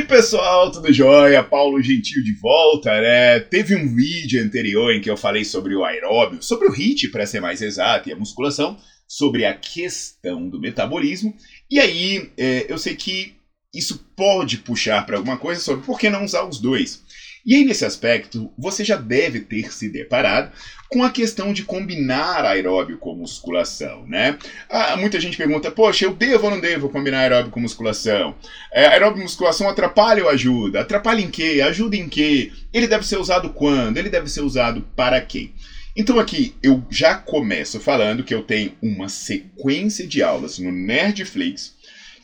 Aí, pessoal, tudo jóia? Paulo Gentil de volta, né? Teve um vídeo anterior em que eu falei sobre o aeróbio, sobre o HIIT, para ser mais exato, e a musculação, sobre a questão do metabolismo. E aí, é, eu sei que isso pode puxar para alguma coisa sobre por que não usar os dois. E aí, nesse aspecto, você já deve ter se deparado com a questão de combinar aeróbio com musculação, né? Ah, muita gente pergunta, poxa, eu devo ou não devo combinar aeróbio com musculação? É, aeróbio e musculação atrapalha ou ajuda? Atrapalha em quê? Ajuda em quê? Ele deve ser usado quando? Ele deve ser usado para quê? Então aqui eu já começo falando que eu tenho uma sequência de aulas no Nerdflix,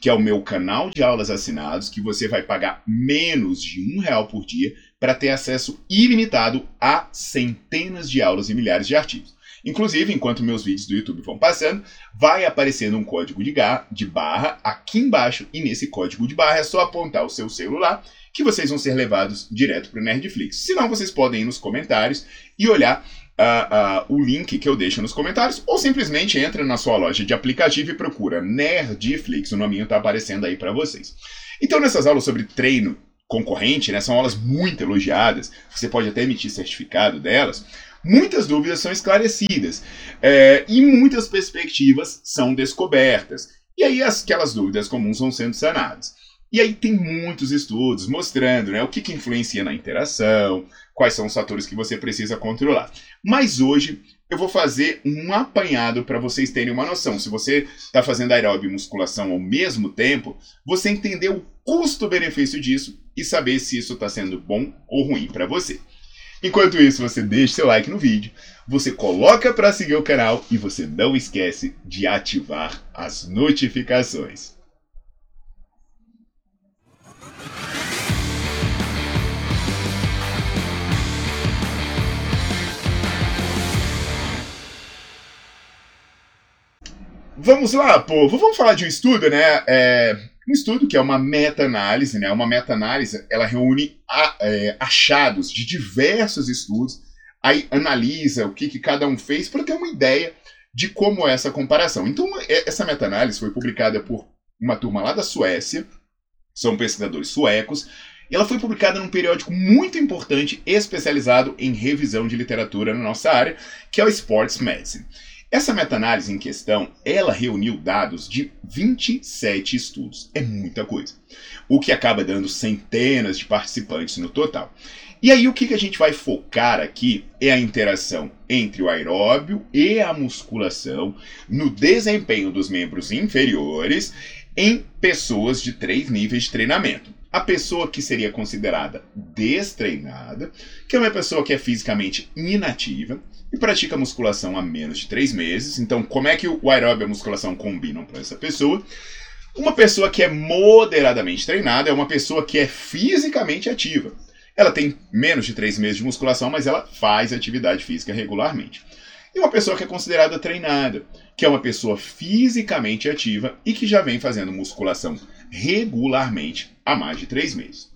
que é o meu canal de aulas assinados, que você vai pagar menos de um real por dia para ter acesso ilimitado a centenas de aulas e milhares de artigos. Inclusive, enquanto meus vídeos do YouTube vão passando, vai aparecendo um código de, de barra aqui embaixo, e nesse código de barra é só apontar o seu celular que vocês vão ser levados direto para o Nerdflix. Se não, vocês podem ir nos comentários e olhar uh, uh, o link que eu deixo nos comentários, ou simplesmente entra na sua loja de aplicativo e procura Nerdflix, o nominho está aparecendo aí para vocês. Então, nessas aulas sobre treino concorrente, né, são aulas muito elogiadas, você pode até emitir certificado delas. Muitas dúvidas são esclarecidas é, e muitas perspectivas são descobertas. E aí aquelas dúvidas comuns vão sendo sanadas. E aí tem muitos estudos mostrando né, o que, que influencia na interação, quais são os fatores que você precisa controlar. Mas hoje eu vou fazer um apanhado para vocês terem uma noção. Se você está fazendo aeróbio e musculação ao mesmo tempo, você entender o custo-benefício disso e saber se isso está sendo bom ou ruim para você. Enquanto isso, você deixa seu like no vídeo, você coloca para seguir o canal e você não esquece de ativar as notificações. Vamos lá, povo. Vamos falar de um estudo, né? É, um estudo que é uma meta-análise, né? Uma meta-análise, ela reúne a, é, achados de diversos estudos, aí analisa o que, que cada um fez para ter uma ideia de como é essa comparação. Então, é, essa meta-análise foi publicada por uma turma lá da Suécia, são pesquisadores suecos, e ela foi publicada num periódico muito importante especializado em revisão de literatura na nossa área, que é o Sports Medicine. Essa meta-análise em questão, ela reuniu dados de 27 estudos. É muita coisa. O que acaba dando centenas de participantes no total. E aí o que, que a gente vai focar aqui é a interação entre o aeróbio e a musculação no desempenho dos membros inferiores em pessoas de três níveis de treinamento. A pessoa que seria considerada destreinada, que é uma pessoa que é fisicamente inativa, e pratica musculação há menos de três meses. Então, como é que o aeróbio e a musculação combinam para essa pessoa? Uma pessoa que é moderadamente treinada é uma pessoa que é fisicamente ativa. Ela tem menos de três meses de musculação, mas ela faz atividade física regularmente. E uma pessoa que é considerada treinada, que é uma pessoa fisicamente ativa e que já vem fazendo musculação regularmente há mais de três meses.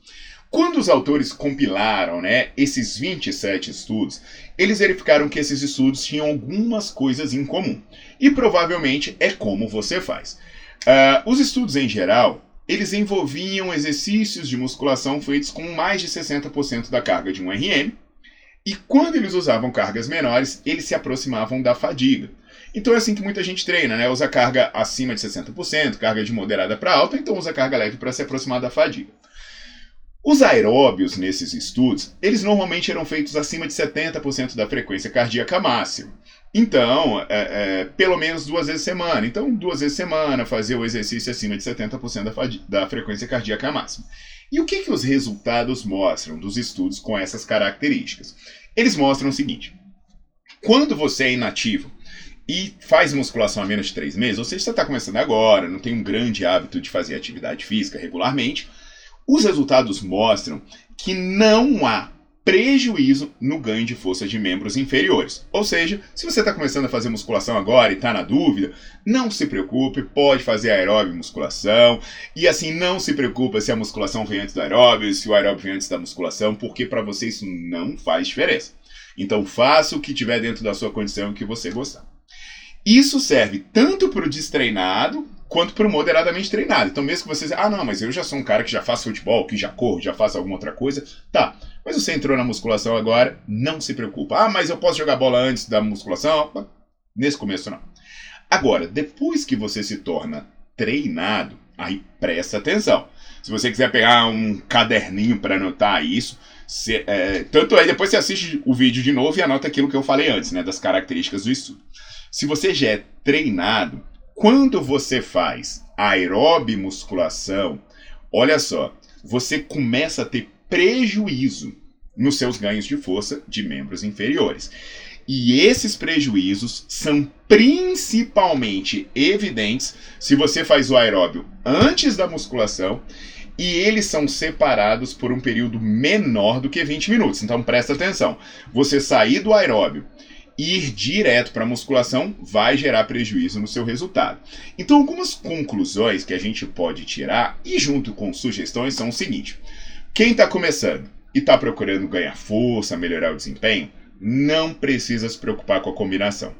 Quando os autores compilaram né, esses 27 estudos, eles verificaram que esses estudos tinham algumas coisas em comum. E provavelmente é como você faz. Uh, os estudos em geral, eles envolviam exercícios de musculação feitos com mais de 60% da carga de um RM, e quando eles usavam cargas menores, eles se aproximavam da fadiga. Então é assim que muita gente treina, né? Usa carga acima de 60%, carga de moderada para alta, então usa carga leve para se aproximar da fadiga. Os aeróbios nesses estudos, eles normalmente eram feitos acima de 70% da frequência cardíaca máxima. Então, é, é, pelo menos duas vezes semana. Então, duas vezes semana, fazer o exercício acima de 70% da, da frequência cardíaca máxima. E o que, que os resultados mostram dos estudos com essas características? Eles mostram o seguinte: quando você é inativo e faz musculação há menos de três meses, ou seja, você está começando agora, não tem um grande hábito de fazer atividade física regularmente, os resultados mostram que não há prejuízo no ganho de força de membros inferiores. Ou seja, se você está começando a fazer musculação agora e está na dúvida, não se preocupe, pode fazer aeróbio musculação. E assim, não se preocupe se a musculação vem antes do aeróbio, se o aeróbio vem antes da musculação, porque para você isso não faz diferença. Então faça o que tiver dentro da sua condição que você gostar. Isso serve tanto para o destreinado quanto para o moderadamente treinado. Então, mesmo que você ah, não, mas eu já sou um cara que já faz futebol, que já corro, já faço alguma outra coisa, tá. Mas você entrou na musculação agora, não se preocupa. Ah, mas eu posso jogar bola antes da musculação? Nesse começo, não. Agora, depois que você se torna treinado, aí presta atenção. Se você quiser pegar um caderninho para anotar isso, é, tanto aí depois você assiste o vídeo de novo e anota aquilo que eu falei antes, né, das características do estudo. Se você já é treinado, quando você faz aeróbio musculação, olha só, você começa a ter prejuízo nos seus ganhos de força de membros inferiores. E esses prejuízos são principalmente evidentes se você faz o aeróbio antes da musculação e eles são separados por um período menor do que 20 minutos. Então presta atenção. Você sair do aeróbio ir direto para a musculação vai gerar prejuízo no seu resultado. Então, algumas conclusões que a gente pode tirar e junto com sugestões são o seguinte: quem está começando e está procurando ganhar força, melhorar o desempenho, não precisa se preocupar com a combinação.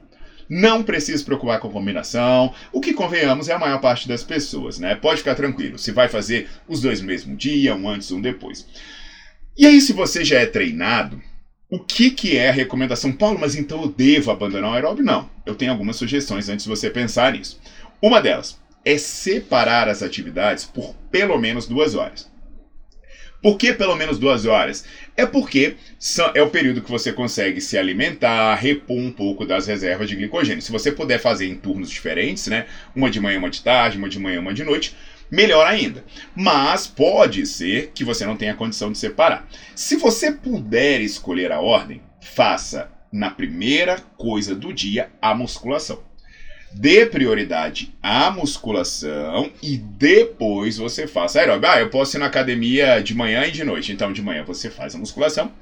Não precisa se preocupar com a combinação. O que convenhamos é a maior parte das pessoas, né? Pode ficar tranquilo. Se vai fazer os dois no mesmo dia, um antes, um depois. E aí, se você já é treinado, o que, que é a recomendação? Paulo, mas então eu devo abandonar o aeróbio? Não. Eu tenho algumas sugestões antes de você pensar nisso. Uma delas é separar as atividades por pelo menos duas horas. Por que pelo menos duas horas? É porque é o período que você consegue se alimentar, repor um pouco das reservas de glicogênio. Se você puder fazer em turnos diferentes, né? Uma de manhã, uma de tarde, uma de manhã, uma de noite, melhor ainda. Mas pode ser que você não tenha condição de separar. Se você puder escolher a ordem, faça na primeira coisa do dia a musculação. Dê prioridade à musculação e depois você faça aeróbio. Ah, eu posso ir na academia de manhã e de noite. Então, de manhã você faz a musculação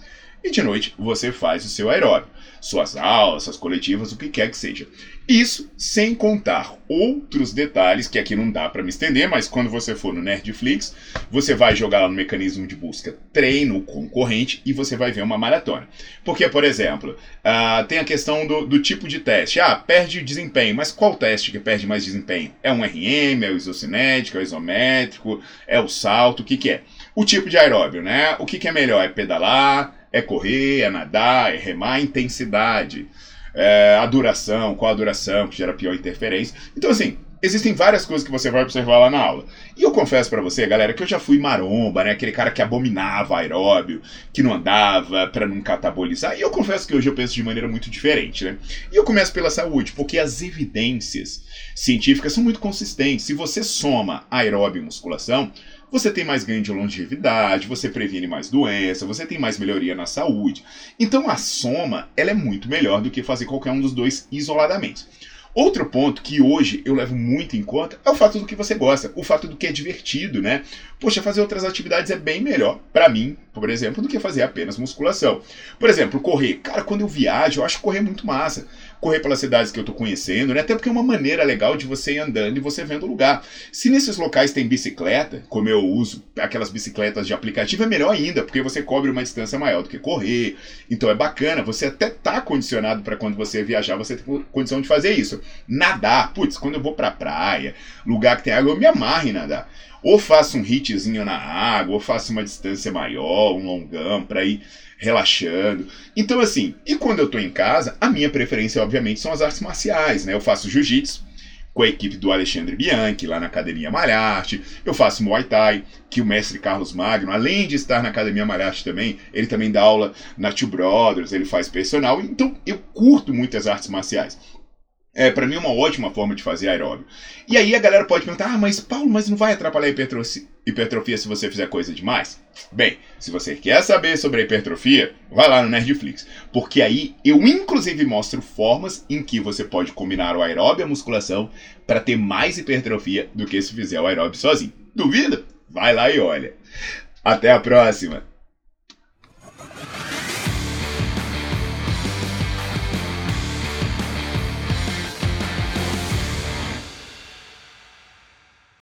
e de noite você faz o seu aeróbio, suas aulas, suas coletivas, o que quer que seja. Isso sem contar outros detalhes que aqui não dá para me estender, mas quando você for no Nerdflix, você vai jogar lá no mecanismo de busca treino concorrente e você vai ver uma maratona. Porque, por exemplo, uh, tem a questão do, do, tipo de teste. Ah, perde desempenho, mas qual teste que perde mais desempenho? É um RM, é o isocinético, é o isométrico, é o salto, o que, que é? O tipo de aeróbio, né? O que, que é melhor? É pedalar? É correr, é nadar, é remar, intensidade, é a duração, qual a duração que gera pior interferência. Então, assim, existem várias coisas que você vai observar lá na aula. E eu confesso para você, galera, que eu já fui maromba, né? Aquele cara que abominava aeróbio, que não andava para não catabolizar. E eu confesso que hoje eu penso de maneira muito diferente, né? E eu começo pela saúde, porque as evidências científicas são muito consistentes. Se você soma aeróbio e musculação, você tem mais ganho de longevidade, você previne mais doença, você tem mais melhoria na saúde. Então a soma ela é muito melhor do que fazer qualquer um dos dois isoladamente. Outro ponto que hoje eu levo muito em conta é o fato do que você gosta, o fato do que é divertido, né? Poxa, fazer outras atividades é bem melhor, para mim, por exemplo, do que fazer apenas musculação. Por exemplo, correr. Cara, quando eu viajo, eu acho correr muito massa correr pelas cidades que eu tô conhecendo, né? Até porque é uma maneira legal de você ir andando e você vendo o lugar. Se nesses locais tem bicicleta, como eu uso aquelas bicicletas de aplicativo, é melhor ainda, porque você cobre uma distância maior do que correr. Então é bacana, você até tá condicionado para quando você viajar, você tem condição de fazer isso. Nadar, putz, quando eu vou pra praia, lugar que tem água, eu me amarro em nadar. Ou faço um hitzinho na água, ou faço uma distância maior, um longão, para ir relaxando. Então, assim, e quando eu tô em casa, a minha preferência, obviamente, são as artes marciais, né? Eu faço jiu-jitsu. com a equipe do Alexandre Bianchi, lá na Academia Malharte. Eu faço Muay Thai, que o mestre Carlos Magno, além de estar na Academia Malharte também, ele também dá aula na Two Brothers, ele faz personal. Então eu curto muitas artes marciais. É, para mim é uma ótima forma de fazer aeróbio. E aí a galera pode perguntar: ah, mas Paulo, mas não vai atrapalhar a hipertrofia, se você fizer coisa demais? Bem, se você quer saber sobre a hipertrofia, vai lá no Nerdflix, porque aí eu inclusive mostro formas em que você pode combinar o aeróbio e a musculação para ter mais hipertrofia do que se fizer o aeróbio sozinho. Duvida? Vai lá e olha. Até a próxima!